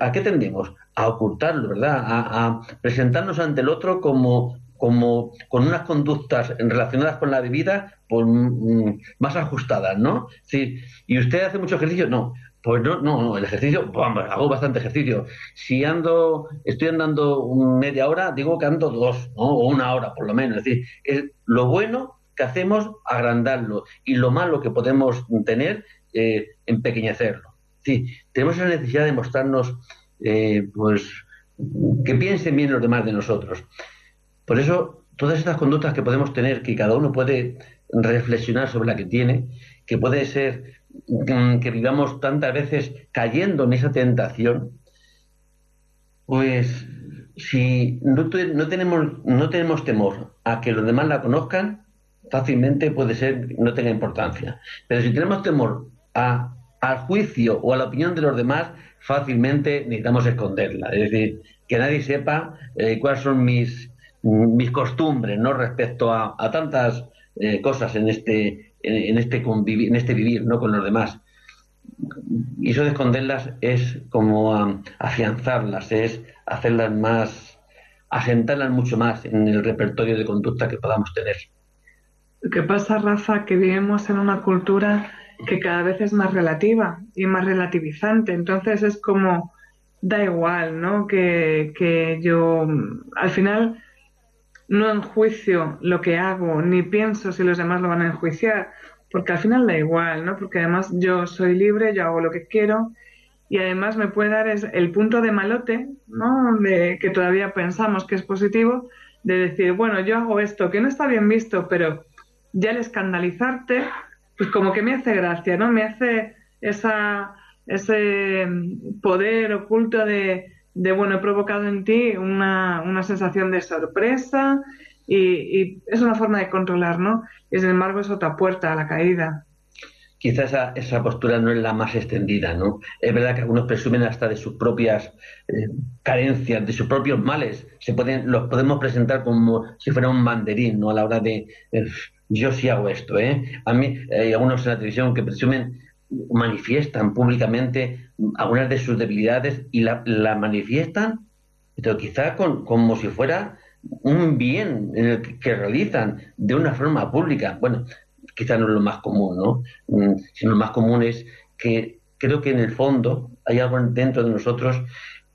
¿A qué tendemos? A ocultarlo, ¿verdad? A, presentarnos ante el otro como, como con unas conductas relacionadas con la bebida pues, mm, más ajustadas, ¿no? Sí. ¿Y usted hace mucho ejercicio? No. Pues no, no, el ejercicio, hago bastante ejercicio. Si ando, estoy andando media hora, digo que ando dos, ¿no? o una hora por lo menos. Es decir, es lo bueno que hacemos, agrandarlo, y lo malo que podemos tener, eh, empequeñecerlo. Sí, tenemos la necesidad de mostrarnos, eh, pues, que piensen bien los demás de nosotros. Por eso, todas estas conductas que podemos tener, que cada uno puede reflexionar sobre la que tiene, que puede ser Mm, que vivamos tantas veces cayendo en esa tentación, pues si no, tenemos, no tenemos temor a que los demás la conozcan, fácilmente puede ser no tenga importancia. Pero si tenemos temor a, al juicio o a la opinión de los demás, fácilmente necesitamos esconderla. Es decir, que nadie sepa eh, cuáles son mis, mis costumbres ¿no? respecto a, tantas eh, cosas en este, este en este vivir, no con los demás. Y eso de esconderlas es como afianzarlas, es hacerlas más, asentarlas mucho más en el repertorio de conducta que podamos tener. Lo que pasa, Rafa, que vivimos en una cultura que cada vez es más relativa y más relativizante. Entonces es como, da igual, ¿no? Que, que yo, al final, no enjuicio lo que hago, ni pienso si los demás lo van a enjuiciar, porque al final da igual, ¿no? Porque además yo soy libre, yo hago lo que quiero y además me puede dar el punto de malote, ¿no? De que todavía pensamos que es positivo, de decir, bueno, yo hago esto que no está bien visto, pero ya el escandalizarte, pues como que me hace gracia, ¿no? Me hace esa, ese poder oculto de, de, bueno, he provocado en ti una, una sensación de sorpresa y, es una forma de controlar, ¿no? Y sin embargo es otra puerta a la caída. Quizás esa, esa, postura no es la más extendida, ¿no? Es verdad que algunos presumen hasta de sus propias eh, carencias, de sus propios males. Se pueden, los podemos presentar como si fuera un banderín, ¿no? A la hora de, eh, yo sí hago esto, ¿eh? A mí hay algunos en la televisión que presumen manifiestan públicamente algunas de sus debilidades y la, manifiestan, pero quizá con, como si fuera un bien que realizan de una forma pública. Bueno, quizá no es lo más común, ¿no? Mm, sino lo más común es que creo que en el fondo hay algo dentro de nosotros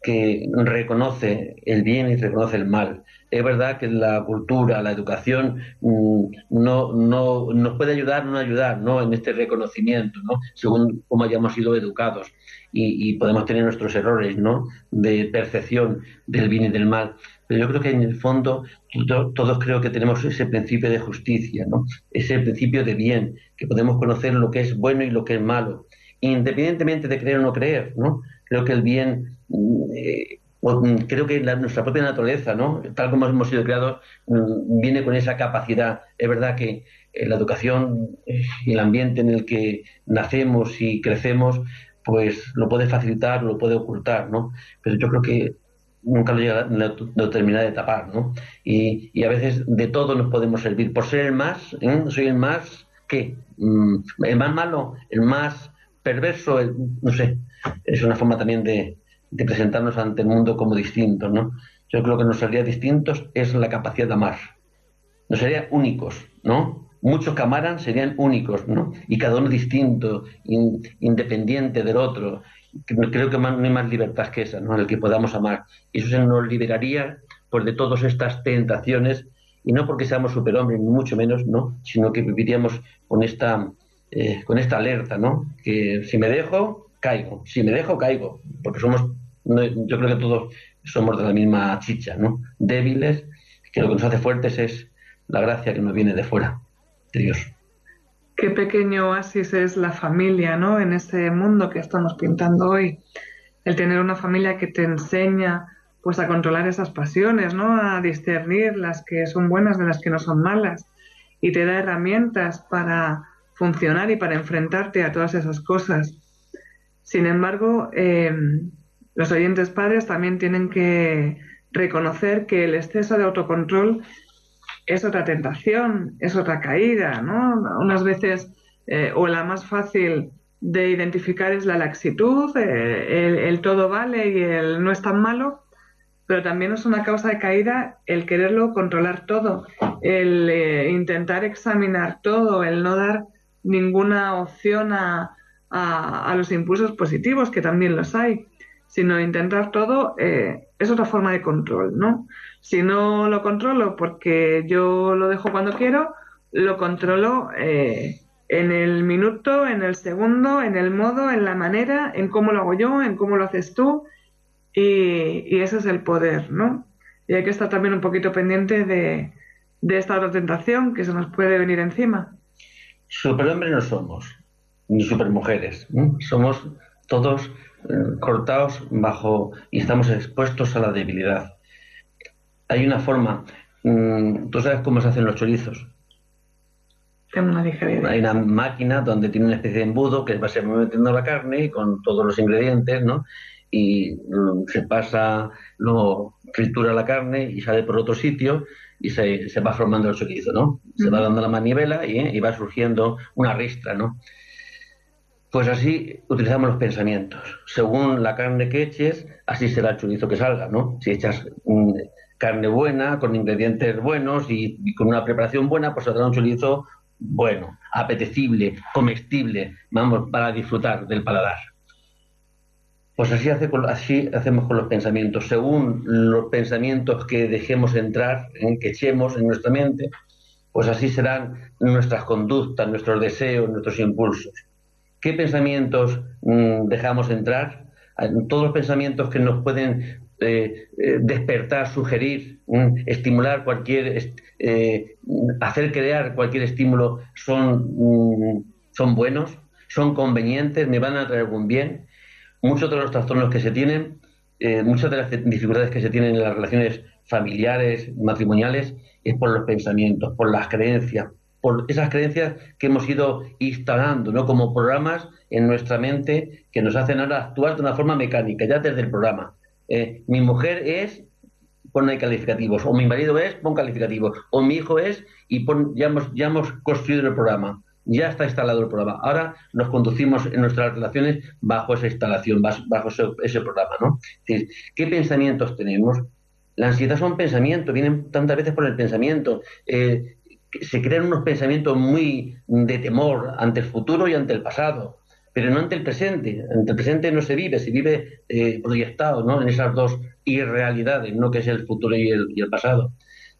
que reconoce el bien y reconoce el mal. Es verdad que la cultura, la educación mm, no, no nos puede ayudar, no ayudar, ¿no? En este reconocimiento, ¿no? Según cómo hayamos sido educados y, podemos tener nuestros errores, ¿no? De percepción del bien y del mal. Pero yo creo que en el fondo todos creo que tenemos ese principio de justicia, ¿no? Ese principio de bien, que podemos conocer lo que es bueno y lo que es malo, independientemente de creer o no creer, ¿no? Creo que el bien mm, eh, Mm, creo que nuestra propia naturaleza, ¿no? tal como hemos sido creados, mm, viene con esa capacidad. Es verdad que eh, la educación eh, y el ambiente en el que nacemos y crecemos, pues lo puede facilitar, lo puede ocultar, ¿no? Pero yo creo que nunca lo, llega, lo, termina de tapar, ¿no? Y, a veces de todo nos podemos servir. Por ser el más, ¿eh? soy el más, ¿qué? Mm, el más malo, el más perverso, no sé. Es una forma también de, presentarnos ante el mundo como distintos, ¿no? Yo creo que nos sería distintos es la capacidad de amar. Nos serían únicos, ¿no? Muchos que amaran serían únicos, ¿no? Y cada uno distinto, independiente del otro. Creo que no hay más libertad que esa, ¿no? En el que podamos amar. Y eso nos liberaría pues, de todas estas tentaciones, y no porque seamos superhombres, ni mucho menos, ¿no? Sino que viviríamos con esta, eh, con esta alerta, ¿no? Que si me dejo, caigo. Si me dejo, caigo. Porque somos, yo creo que todos somos de la misma chicha, ¿no? Débiles, que lo que nos hace fuertes es la gracia que nos viene de fuera, Qué pequeño oasis es la familia, ¿no? En ese mundo que estamos pintando hoy. El tener una familia que te enseña pues a controlar esas pasiones, ¿no? A discernir las que son buenas de las que no son malas y te da herramientas para funcionar y para enfrentarte a todas esas cosas. Sin embargo, eh, los oyentes padres también tienen que reconocer que el exceso de autocontrol es otra tentación, es otra caída, ¿no? Unas veces eh, o la más fácil de identificar es la laxitud, eh, el, todo vale y el no es tan malo, pero también es una causa de caída el quererlo controlar todo, el eh, intentar examinar todo, el no dar ninguna opción a, a, los impulsos positivos, que también los hay, sino intentar todo, eh, es otra forma de control, ¿no? Si no lo controlo porque yo lo dejo cuando quiero, lo controlo eh, en el minuto, en el segundo, en el modo, en la manera, en cómo lo hago yo, en cómo lo haces tú, y, ese es el poder, ¿no? Y hay que estar también un poquito pendiente de, esta otra tentación que se nos puede venir encima. Superhombres no somos, ni supermujeres. Somos todos cortados bajo y estamos expuestos a la debilidad. Hay una forma, mm, tú sabes cómo se hacen los chorizos. una Hay una máquina donde tiene una especie de embudo que va metiendo la carne con todos los ingredientes, ¿no? Y mm, se pasa, luego tritura la carne y sale por otro sitio y se, se va formando el chorizo, ¿no? Se va dando la manivela y, y va surgiendo una ristra, ¿no? Pues así utilizamos los pensamientos. Según la carne que eches, así será el chorizo que salga, ¿no? Si echas carne buena, con ingredientes buenos y, con una preparación buena, pues saldrá un chorizo bueno, apetecible, comestible, vamos, para disfrutar del paladar. Pues así, hace hacemos con los pensamientos. Según los pensamientos que dejemos entrar, en, que echemos en nuestra mente, pues así serán nuestras conductas, nuestros deseos, nuestros impulsos. ¿Qué pensamientos mm, dejamos entrar? Todos los pensamientos que nos pueden eh, eh, despertar, sugerir, mm, estimular cualquier, eh, hacer crear cualquier estímulo son, mm, son buenos, son convenientes, me van a traer algún bien. Muchos de los trastornos que se tienen, muchas de las dificultades que se tienen en las relaciones familiares, matrimoniales, es por los pensamientos, por las creencias, por esas creencias que hemos ido instalando, ¿no? Como programas en nuestra mente que nos hacen ahora actuar de una forma mecánica, ya desde el programa. Eh, mi mujer es, pon ahí calificativos, o mi marido es, pon calificativos, o mi hijo es, y pon, ya, hemos, ya hemos construido el programa, ya está instalado el programa. Ahora nos conducimos en nuestras relaciones bajo esa instalación, bajo ese, programa, ¿no? ¿qué pensamientos tenemos? La ansiedad son pensamientos, vienen tantas veces por el pensamiento. Eh, se crean unos pensamientos muy de temor ante el futuro y ante el pasado, pero no ante el presente. Ante el presente no se vive, se vive eh, proyectado ¿no? en esas dos irrealidades, ¿no? que es el futuro y el, pasado.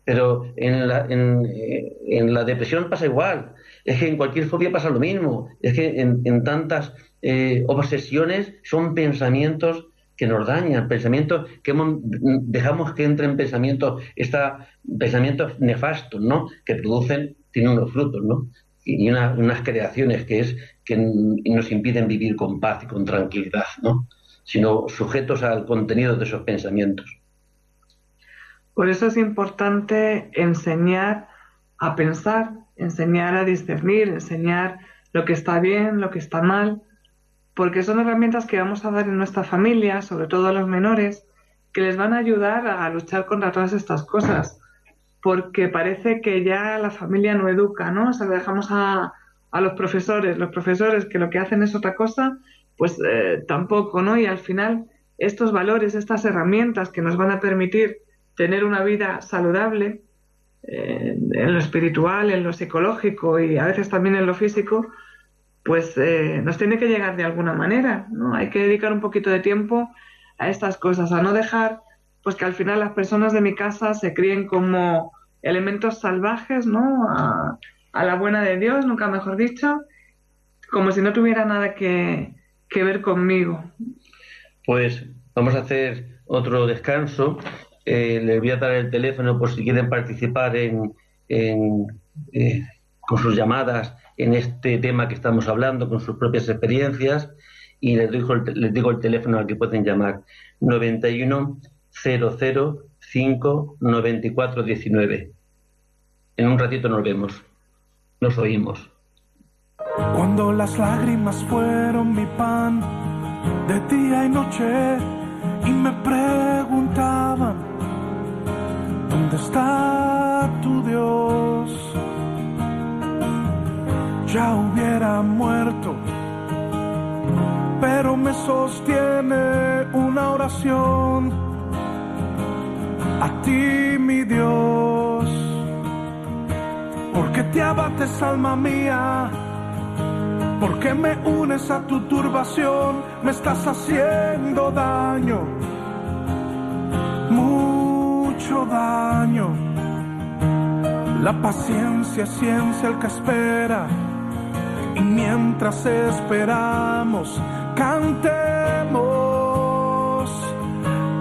Pero en la, eh, en la, depresión pasa igual, es que en cualquier fobia pasa lo mismo, es que en, en tantas eh, obsesiones son pensamientos que nos dañan, pensamientos que dejamos que entren pensamientos, esta, pensamientos nefastos, ¿no? Que producen, tienen unos frutos, ¿no? Y unas creaciones que es que nos impiden vivir con paz y con tranquilidad, ¿no? Sino sujetos al contenido de esos pensamientos. Por eso es importante enseñar a pensar, enseñar a discernir, enseñar lo que está bien, lo que está mal, porque son herramientas que vamos a dar en nuestra familia, sobre todo a los menores, que les van a ayudar a luchar contra todas estas cosas, porque parece que ya la familia no educa, ¿no? O sea, dejamos a, los profesores, los profesores que lo que hacen es otra cosa, pues eh, tampoco, ¿no? Y al final estos valores, estas herramientas que nos van a permitir tener una vida saludable eh, en lo espiritual, en lo psicológico y a veces también en lo físico, pues eh, nos tiene que llegar de alguna manera, ¿no? Hay que dedicar un poquito de tiempo a estas cosas, a no dejar pues que al final las personas de mi casa se críen como elementos salvajes, ¿no? A, la buena de Dios, nunca mejor dicho, como si no tuviera nada que, ver conmigo. Pues vamos a hacer otro descanso. Eh, les voy a dar el teléfono por si quieren participar en, en eh, con sus llamadas en este tema que estamos hablando, con sus propias experiencias, y les digo, les digo el teléfono al que pueden llamar, 91 00 5 94 19. En un ratito nos vemos, nos oímos. Cuando las lágrimas fueron mi pan de día y noche y me preguntaban, ¿dónde está tu Dios? ya hubiera muerto, pero me sostiene una oración a ti, mi Dios, porque te abates, alma mía. Porque me unes a tu turbación, me estás haciendo daño, mucho daño. La paciencia es ciencia el que espera y mientras esperamos, cantemos,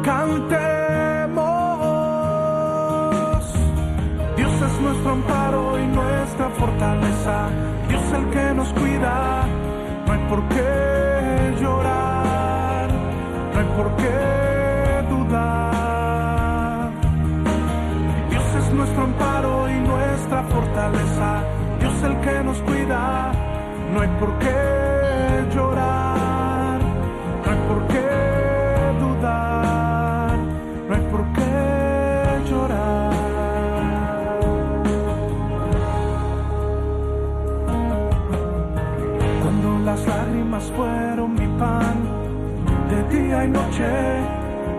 cantemos. Dios es nuestro amparo y nuestra fortaleza, Dios el que nos cuida, no hay por qué llorar, no hay por qué dudar. Dios es nuestro amparo y nuestra fortaleza, Dios el que nos cuida, no hay por qué llorar, no hay por qué dudar, no hay por qué llorar. Cuando las lágrimas fueron mi pan de día y noche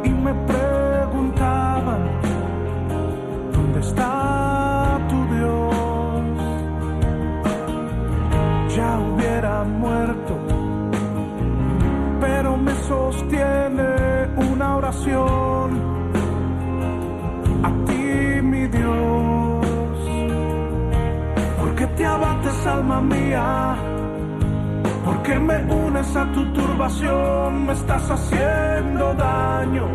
y me preguntaban, alma mía, porque me unes a tu turbación, me estás haciendo daño,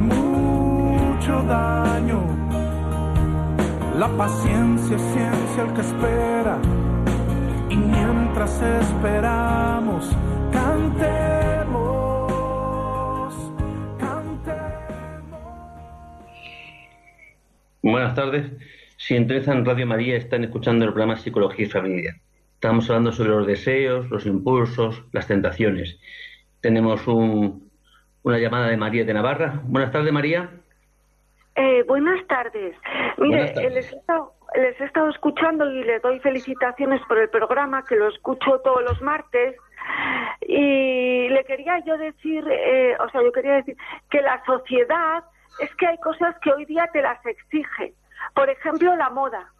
mucho daño. La paciencia es ciencia el que espera, y mientras esperamos, cantemos, cantemos. Buenas tardes. Si en Radio María están escuchando el programa Psicología y Familia. Estamos hablando sobre los deseos, los impulsos, las tentaciones. Tenemos un- una llamada de María de Navarra. Buenas tardes, María. Eh, buenas tardes. Mire, Buenas tardes. Les, he estado, les he estado escuchando y les doy felicitaciones por el programa, que lo escucho todos los martes. Y le quería yo decir, eh, o sea, yo quería decir que la sociedad es que hay cosas que hoy día te las exige. Por ejemplo, la moda.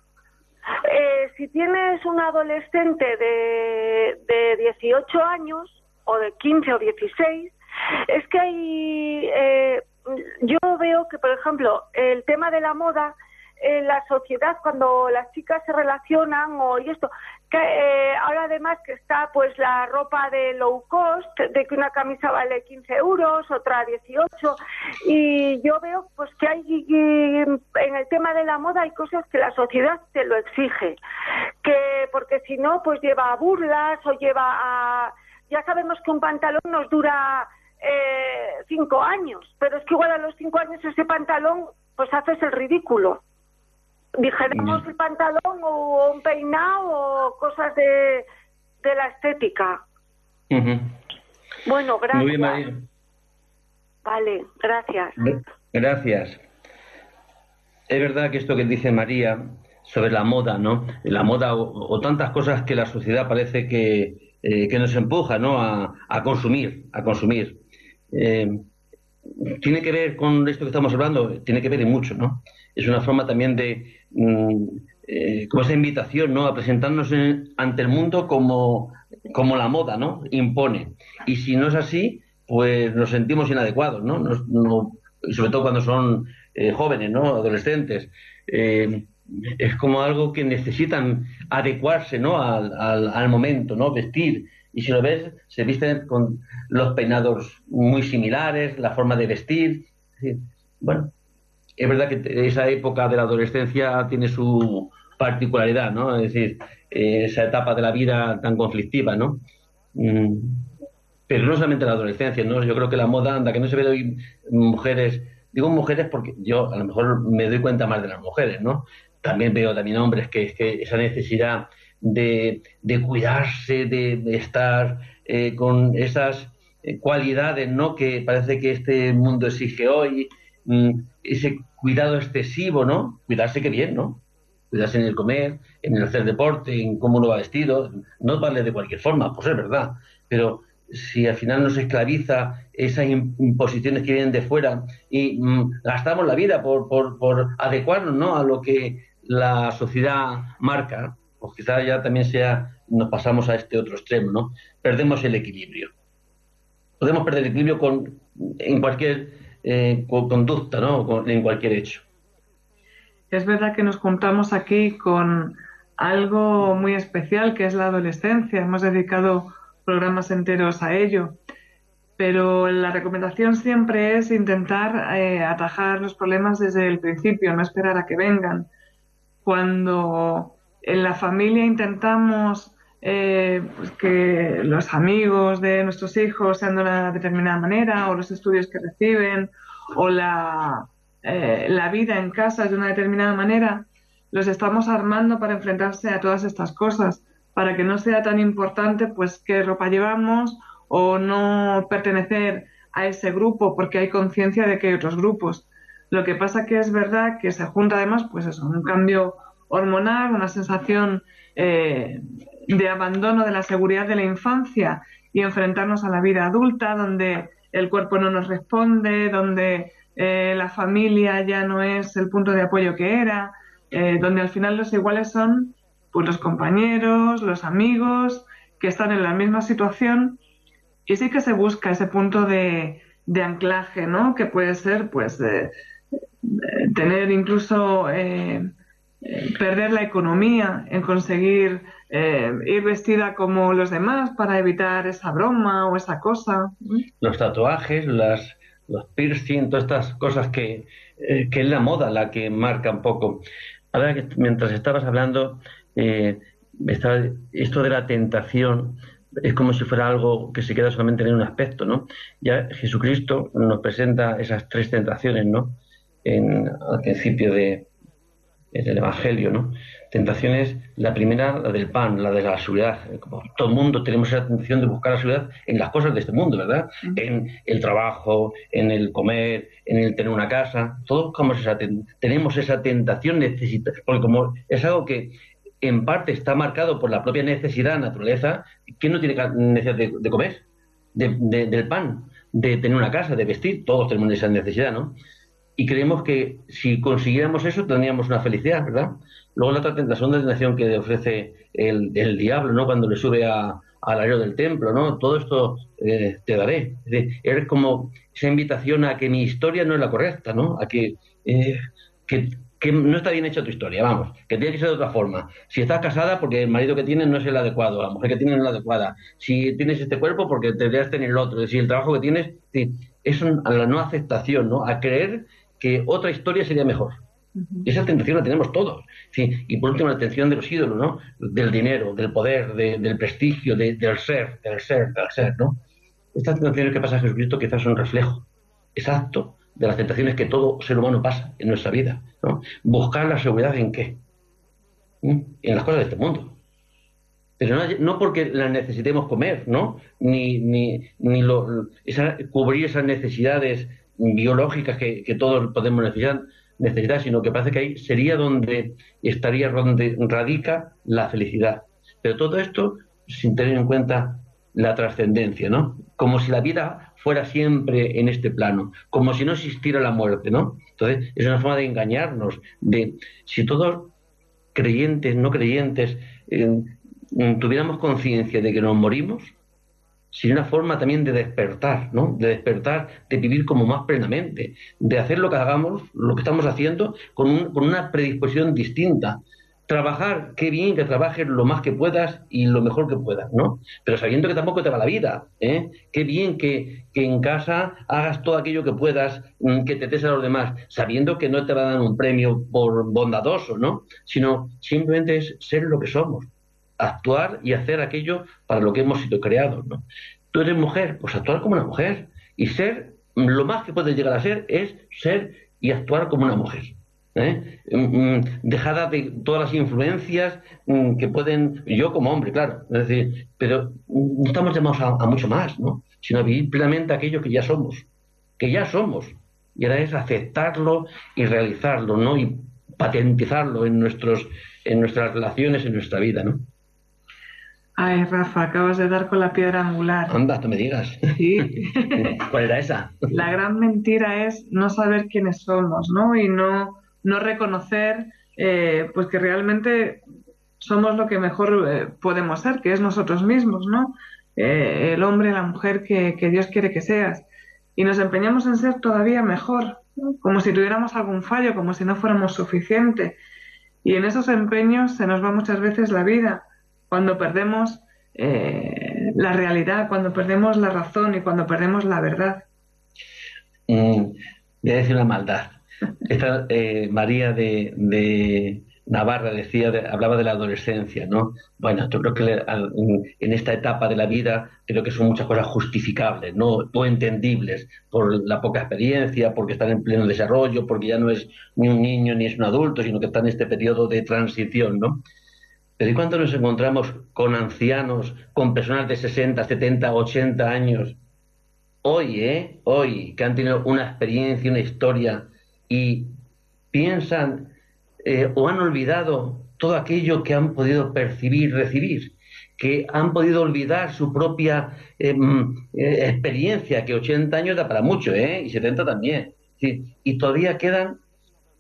Eh, si tienes un adolescente de, de 18 años o de 15 o 16, es que hay, eh, yo veo que, por ejemplo, el tema de la moda, en la sociedad, cuando las chicas se relacionan o y esto, que eh, ahora además que está pues la ropa de low cost, de que una camisa vale 15 euros, otra 18, y yo veo pues que hay en el tema de la moda hay cosas que la sociedad te lo exige, que porque si no pues lleva a burlas o lleva a... Ya sabemos que un pantalón nos dura eh, cinco años, pero es que igual a los cinco años ese pantalón pues haces el ridículo. Dijéramos el pantalón o un peinado o cosas de, de la estética. Bueno, gracias. Muy bien, María. Vale, gracias. Gracias. Es verdad que esto que dice María sobre la moda, ¿no? La moda o, o tantas cosas que la sociedad parece que, eh, que nos empuja, ¿no? A, a consumir, a consumir. Eh, tiene que ver con esto que estamos hablando, tiene que ver en mucho, ¿no? Es una forma también de, mm, eh, como esa invitación, ¿no? A presentarnos en- ante el mundo como, como la moda, ¿no? Impone. Y si no es así, pues nos sentimos inadecuados, ¿no? Sobre todo cuando son eh, jóvenes, ¿no? Adolescentes. Eh, es como algo que necesitan adecuarse, ¿no? Al, al- al momento, ¿no? Vestir. Y si lo ves, se visten con los peinados muy similares, la forma de vestir. Bueno, es verdad que esa época de la adolescencia tiene su particularidad, ¿no? Es decir, eh, esa etapa de la vida tan conflictiva, ¿no? Mm, pero no solamente la adolescencia, ¿no? Yo creo que la moda anda, que no se ve hoy mujeres, digo mujeres porque yo a lo mejor me doy cuenta más de las mujeres, ¿no? También veo también hombres que, que esa necesidad de, cuidarse, de, de estar eh, con esas eh, cualidades, ¿no? Que parece que este mundo exige hoy, mm, ese cuidado excesivo, ¿no? Cuidarse que bien, ¿no? Cuidarse en el comer, en el hacer deporte, en cómo uno va vestido, no vale de cualquier forma, pues es verdad, pero si al final nos esclaviza esas imposiciones que vienen de fuera y mm, gastamos la vida por, por, adecuarnos ¿no? a lo que la sociedad marca, pues quizás ya también sea, nos pasamos a este otro extremo, ¿no? Perdemos el equilibrio. Podemos perder el equilibrio con, en cualquier eh, conducta, ¿no? en cualquier hecho. Es verdad que nos juntamos aquí con algo muy especial que es la adolescencia. Hemos dedicado programas enteros a ello. Pero la recomendación siempre es intentar eh, atajar los problemas desde el principio, no esperar a que vengan. Cuando en la familia intentamos eh, pues que los amigos de nuestros hijos sean de una determinada manera, o los estudios que reciben, o la, eh, la vida en casa de una determinada manera, los estamos armando para enfrentarse a todas estas cosas, para que no sea tan importante pues qué ropa llevamos o no pertenecer a ese grupo porque hay conciencia de que hay otros grupos. Lo que pasa que es verdad que se junta además pues eso, un cambio hormonal, una sensación eh, de abandono de la seguridad de la infancia y enfrentarnos a la vida adulta donde el cuerpo no nos responde, donde eh, la familia ya no es el punto de apoyo que era, eh, donde al final los iguales son pues, los compañeros, los amigos, que están en la misma situación y sí que se busca ese punto de, anclaje, ¿no? Que puede ser, pues, tener incluso eh, perder la economía en conseguir eh, ir vestida como los demás para evitar esa broma o esa cosa. Los tatuajes, las, los piercing, todas estas cosas que, que es la moda la que marca un poco. Ahora que mientras estabas hablando, eh, esto de la tentación es como si fuera algo que se queda solamente en un aspecto, ¿no? Ya Jesucristo nos presenta esas tres tentaciones, ¿no? En, al principio de, del Evangelio, ¿no? Tentaciones, la primera, la del pan, la de la seguridad. Como todo el mundo tenemos esa tentación de buscar la seguridad en las cosas de este mundo, ¿verdad? En el trabajo, en el comer, en el tener una casa. Todos como esa, tenemos esa tentación, necesita, porque como es algo que en parte está marcado por la propia necesidad, naturaleza, ¿quién no tiene necesidad de, comer? del pan, de tener una casa, de vestir, todos tenemos esa necesidad, ¿no? Y creemos que si consiguiéramos eso tendríamos una felicidad, ¿verdad? Luego la, otra, la segunda tentación que ofrece el, el, diablo, ¿no? Cuando le sube a, al aire del templo, ¿no? Todo esto eh, te daré. Es como esa invitación a que mi historia no es la correcta, ¿no? A que, eh, que, que, no está bien hecha tu historia, vamos, que tiene que ser de otra forma. Si estás casada, porque el marido que tienes no es el adecuado, la mujer que tienes no es la adecuada. Si tienes este cuerpo, porque deberías tener el otro. Si el trabajo que tienes, es a la no aceptación, ¿no? A creer que otra historia sería mejor. Esa tentación la tenemos todos. Y por último, la atención de los ídolos, ¿no? Del dinero, del poder, del prestigio, del ser, del ser, del ser, ¿no? Estas tentaciones que pasa a Jesucristo quizás son un reflejo exacto de las tentaciones que todo ser humano pasa en nuestra vida, ¿no? Buscar la seguridad en qué? ¿Mm? En las cosas de este mundo. Pero no, porque las necesitemos comer, ¿no? Ni, ni, ni lo, cubrir esas necesidades biológicas que, todos podemos necesitar, necesitar, sino que parece que ahí sería donde estaría, donde radica la felicidad. Pero todo esto sin tener en cuenta la trascendencia, ¿no? Como si la vida fuera siempre en este plano, como si no existiera la muerte, ¿no? Entonces, es una forma de engañarnos, de si todos creyentes, no creyentes, eh, tuviéramos conciencia de que nos morimos, sino una forma también de despertar, ¿no? De despertar, de vivir como más plenamente, de hacer lo que hagamos, lo que estamos haciendo, con, con una predisposición distinta. Trabajar, qué bien que trabajes lo más que puedas y lo mejor que puedas, ¿no? Pero sabiendo que tampoco te va la vida, ¿eh? Qué bien que, que en casa hagas todo aquello que puedas, mm, que te des a los demás, sabiendo que no te va a dar un premio por bondadoso, ¿no? Sino simplemente es ser lo que somos, actuar y hacer aquello para lo que hemos sido creados. ¿no? Tú eres mujer, pues actuar como una mujer. Y ser, lo más que puedes llegar a ser es ser y actuar como una mujer. ¿eh? Mm, mm, dejada de todas las influencias mm, que pueden, yo como hombre, claro, es decir, pero estamos llamados a, mucho más, ¿no? sino a vivir plenamente aquello que ya somos, que ya somos. Y ahora es aceptarlo y realizarlo, ¿no? Y patentizarlo en nuestros, en nuestras relaciones, en nuestra vida, ¿no? Ay, Rafa, acabas de dar con la piedra angular. Anda, tú me digas. Sí. ¿Cuál era esa? La gran mentira es no saber quiénes somos, ¿no? Y no, no reconocer eh, pues que realmente somos lo que mejor eh, podemos ser, que es nosotros mismos, ¿no? Eh, el hombre, la mujer que, que, Dios quiere que seas. Y nos empeñamos en ser todavía mejor, ¿no? como si tuviéramos algún fallo, como si no fuéramos suficiente. Y en esos empeños se nos va muchas veces la vida cuando perdemos eh, la realidad, cuando perdemos la razón y cuando perdemos la verdad. Mm, voy a decir una maldad. Esta eh, María de, de, Navarra decía, hablaba de la adolescencia, ¿no? Bueno, yo creo que en esta etapa de la vida creo que son muchas cosas justificables, ¿no? O entendibles por la poca experiencia, porque están en pleno desarrollo, porque ya no es ni un niño ni es un adulto, sino que está en este periodo de transición, ¿no? Pero ¿y cuánto nos encontramos con ancianos, con personas de 60, 70, 80 años? Hoy, ¿eh? Hoy, que han tenido una experiencia, una historia y piensan eh, o han olvidado todo aquello que han podido percibir, recibir, que han podido olvidar su propia eh, mm, eh, experiencia, que 80 años da para mucho, ¿eh? Y 70 también. Y todavía quedan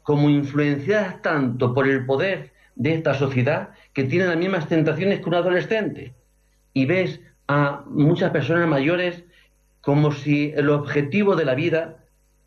como influenciadas tanto por el poder de esta sociedad que tienen las mismas tentaciones que un adolescente. Y ves a muchas personas mayores como si el objetivo de la vida,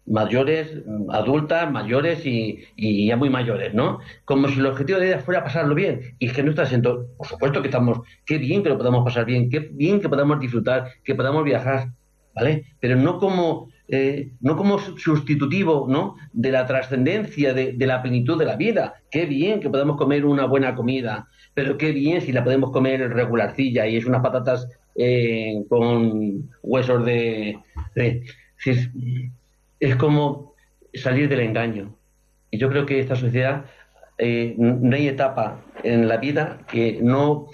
mayores, adultas, mayores y, ya muy mayores, ¿no? Como si el objetivo de la vida fuera pasarlo bien. Y es que no está siendo, por supuesto que estamos, qué bien que lo podamos pasar bien, qué bien que podamos disfrutar, que podamos viajar, ¿vale? Pero no como eh, no como sustitutivo ¿no? de la trascendencia, de, la plenitud de la vida. Qué bien que podemos comer una buena comida, pero qué bien si la podemos comer regularcilla y es unas patatas eh, con huesos de... es, como salir del engaño. Y yo creo que esta sociedad, eh, no hay etapa en la vida que no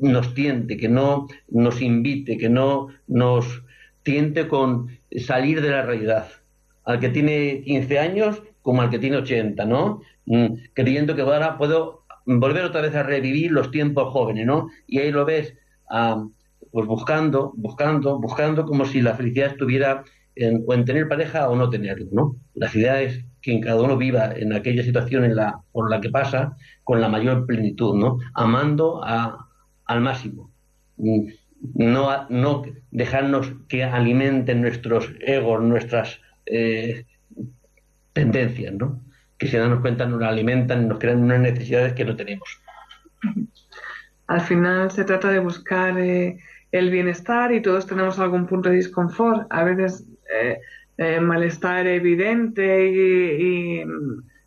nos tiente, que no nos invite, que no nos tiente con salir de la realidad. Al que tiene 15 años como al que tiene 80, ¿no? Mm, creyendo que ahora puedo volver otra vez a revivir los tiempos jóvenes, ¿no? Y ahí lo ves, ah, pues buscando, buscando, buscando como si la felicidad estuviera en, tener pareja o no tenerlo, ¿no? La idea es que cada uno viva en aquella situación en la, por la que pasa con la mayor plenitud, ¿no? Amando a, al máximo. Mm, no, no dejarnos que alimenten nuestros egos, nuestras eh, tendencias, ¿no? que si no nos cuenta nos alimentan nos crean unas necesidades que no tenemos. Al final se trata de buscar eh, el bienestar y todos tenemos algún punto de disconfort, a veces eh, malestar evidente y, y,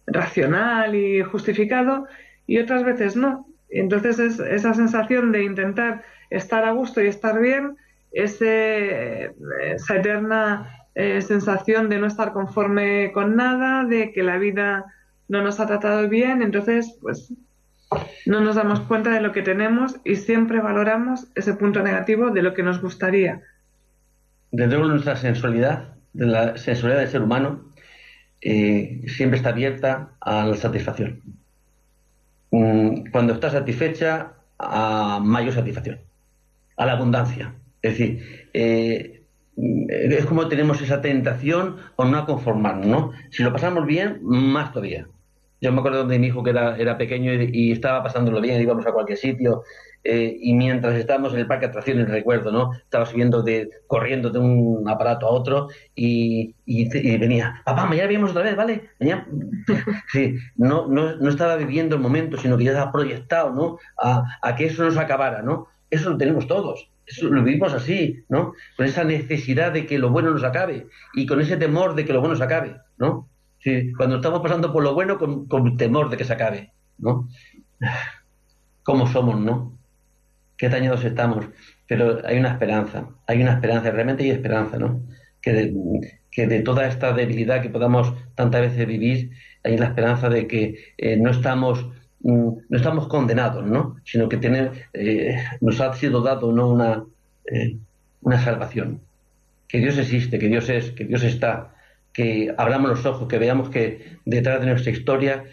racional y justificado y otras veces no. Entonces es esa sensación de intentar estar a gusto y estar bien, ese, esa eterna eh, sensación de no estar conforme con nada, de que la vida no nos ha tratado bien, entonces pues no nos damos cuenta de lo que tenemos y siempre valoramos ese punto negativo de lo que nos gustaría. Desde luego nuestra sensualidad, de la sensualidad del ser humano, eh, siempre está abierta a la satisfacción. Cuando está satisfecha, a mayor satisfacción a la abundancia. Es decir, eh, es como tenemos esa tentación o no a conformarnos, ¿no? Si lo pasamos bien, más todavía. Yo me acuerdo de mi hijo que era pequeño y, estaba pasándolo bien, íbamos a cualquier sitio eh, y mientras estábamos en el parque de atracciones, recuerdo, ¿no? Estaba subiendo de, corriendo de un aparato a otro y, venía, papá, mañana vemos otra vez, ¿vale? Mañana... Sí, no, no, no, estaba viviendo el momento, sino que ya estaba proyectado, ¿no? A, que eso nos acabara, ¿no? Eso lo tenemos todos. Eso lo vivimos así, ¿no? Con esa necesidad de que lo bueno nos acabe y con ese temor de que lo bueno se acabe, ¿no? Sí, cuando estamos pasando por lo bueno con, con temor de que se acabe, ¿no? ¿Cómo somos, no? Qué dañados estamos. Pero hay una esperanza, hay una esperanza, realmente hay esperanza, ¿no? Que de, que de toda esta debilidad que podamos tantas veces vivir, hay la esperanza de que eh, no estamos Mm, no estamos condenados, ¿no? Sino que eh, nos ha sido dado ¿no? una, eh, una salvación. Que Dios existe, que Dios es, que Dios está, que abramos los ojos, que veamos que detrás de nuestra historia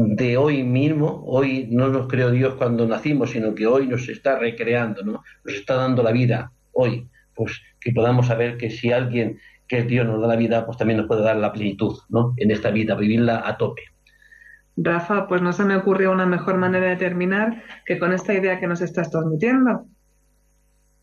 de hoy mismo, hoy no nos creó Dios cuando nacimos, sino que hoy nos está recreando, ¿no? Nos está dando la vida hoy, pues que podamos saber que si alguien que Dios nos da la vida, pues también nos puede dar la plenitud, ¿no? En esta vida, vivirla a tope. Rafa, pues no se me ocurrió una mejor manera de terminar que con esta idea que nos estás transmitiendo.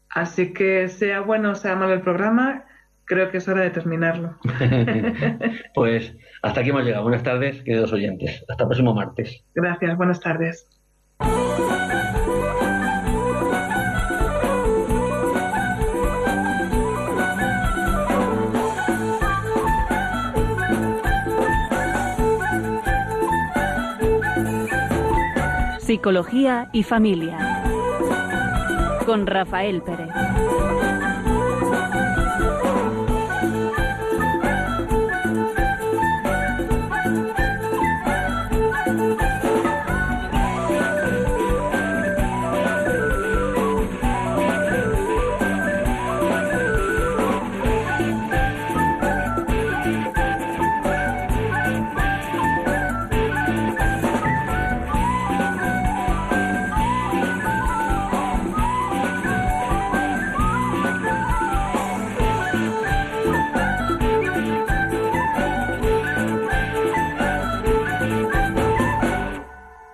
Así que sea bueno o sea malo el programa, creo que es hora de terminarlo. pues hasta aquí hemos llegado. Buenas tardes, queridos oyentes. Hasta el próximo martes. Gracias, buenas tardes. Psicología y familia. Con Rafael Pérez.